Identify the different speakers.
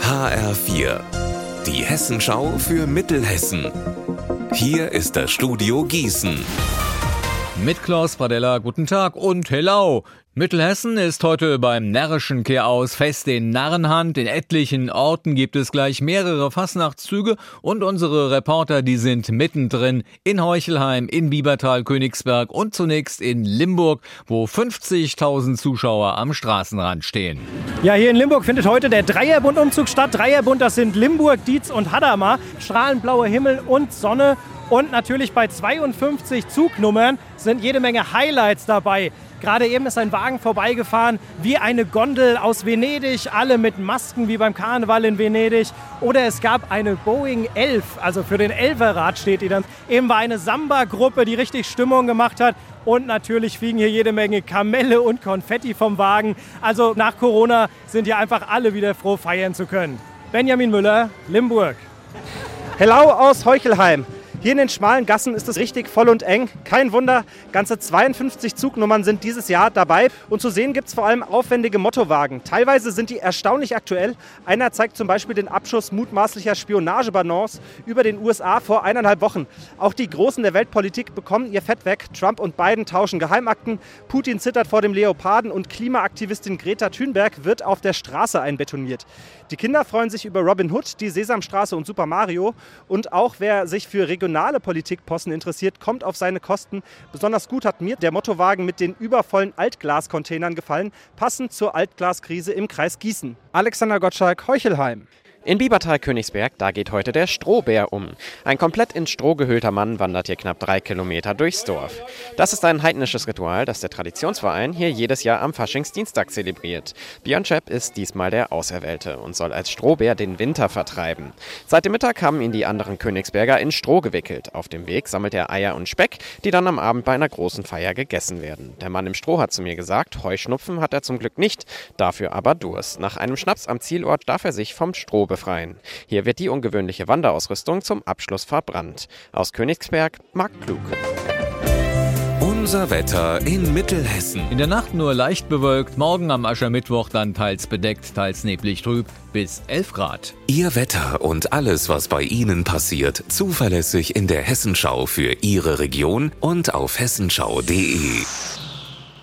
Speaker 1: HR4, die Hessenschau für Mittelhessen. Hier ist das Studio Gießen.
Speaker 2: Mit Klaus Pradella, guten Tag und hello. Mittelhessen ist heute beim närrischen Kehraus fest in Narrenhand. In etlichen Orten gibt es gleich mehrere Fastnachtszüge und unsere Reporter, die sind mittendrin in Heuchelheim, in Biebertal, Königsberg und zunächst in Limburg, wo 50.000 Zuschauer am Straßenrand stehen.
Speaker 3: Ja, hier in Limburg findet heute der Dreierbund-Umzug statt. Dreierbund, das sind Limburg, Dietz und Hadamar. Strahlenblauer Himmel und Sonne. Und natürlich bei 52 Zugnummern sind jede Menge Highlights dabei. Gerade eben ist ein Wagen vorbeigefahren, wie eine Gondel aus Venedig, alle mit Masken wie beim Karneval in Venedig. Oder es gab eine Boeing 11, also für den Elferrad steht die dann. Eben war eine Samba-Gruppe, die richtig Stimmung gemacht hat. Und natürlich fliegen hier jede Menge Kamelle und Konfetti vom Wagen. Also nach Corona sind hier einfach alle wieder froh, feiern zu können. Benjamin Müller, Limburg.
Speaker 4: Hello aus Heuchelheim. Hier in den schmalen Gassen ist es richtig voll und eng. Kein Wunder, ganze 52 Zugnummern sind dieses Jahr dabei. Und zu sehen gibt es vor allem aufwendige Mottowagen. Teilweise sind die erstaunlich aktuell. Einer zeigt zum Beispiel den Abschuss mutmaßlicher Spionageballons über den USA vor eineinhalb Wochen. Auch die Großen der Weltpolitik bekommen ihr Fett weg. Trump und Biden tauschen Geheimakten. Putin zittert vor dem Leoparden und Klimaaktivistin Greta Thunberg wird auf der Straße einbetoniert. Die Kinder freuen sich über Robin Hood, die Sesamstraße und Super Mario. Und auch wer sich für regionale regionale Politikposten interessiert, kommt auf seine Kosten. Besonders gut hat mir der Mottowagen mit den übervollen Altglascontainern gefallen, passend zur Altglaskrise im Kreis Gießen. Alexander Gottschalk, Heuchelheim.
Speaker 5: In Biebertal-Königsberg, da geht heute der Strohbär um. Ein komplett in Stroh gehüllter Mann wandert hier knapp drei Kilometer durchs Dorf. Das ist ein heidnisches Ritual, das der Traditionsverein hier jedes Jahr am Faschingsdienstag zelebriert. Björn Schepp ist diesmal der Auserwählte und soll als Strohbär den Winter vertreiben. Seit dem Mittag haben ihn die anderen Königsberger in Stroh gewickelt. Auf dem Weg sammelt er Eier und Speck, die dann am Abend bei einer großen Feier gegessen werden. Der Mann im Stroh hat zu mir gesagt, Heuschnupfen hat er zum Glück nicht, dafür aber Durst. Nach einem Schnaps am Zielort darf er sich vom Stroh befreien. Hier wird die ungewöhnliche Wanderausrüstung zum Abschluss verbrannt. Aus Königsberg, Marc Klug.
Speaker 1: Unser Wetter in Mittelhessen.
Speaker 2: In der Nacht nur leicht bewölkt, morgen am Aschermittwoch dann teils bedeckt, teils neblig trüb bis 11 Grad.
Speaker 1: Ihr Wetter und alles, was bei Ihnen passiert, zuverlässig in der Hessenschau für Ihre Region und auf hessenschau.de.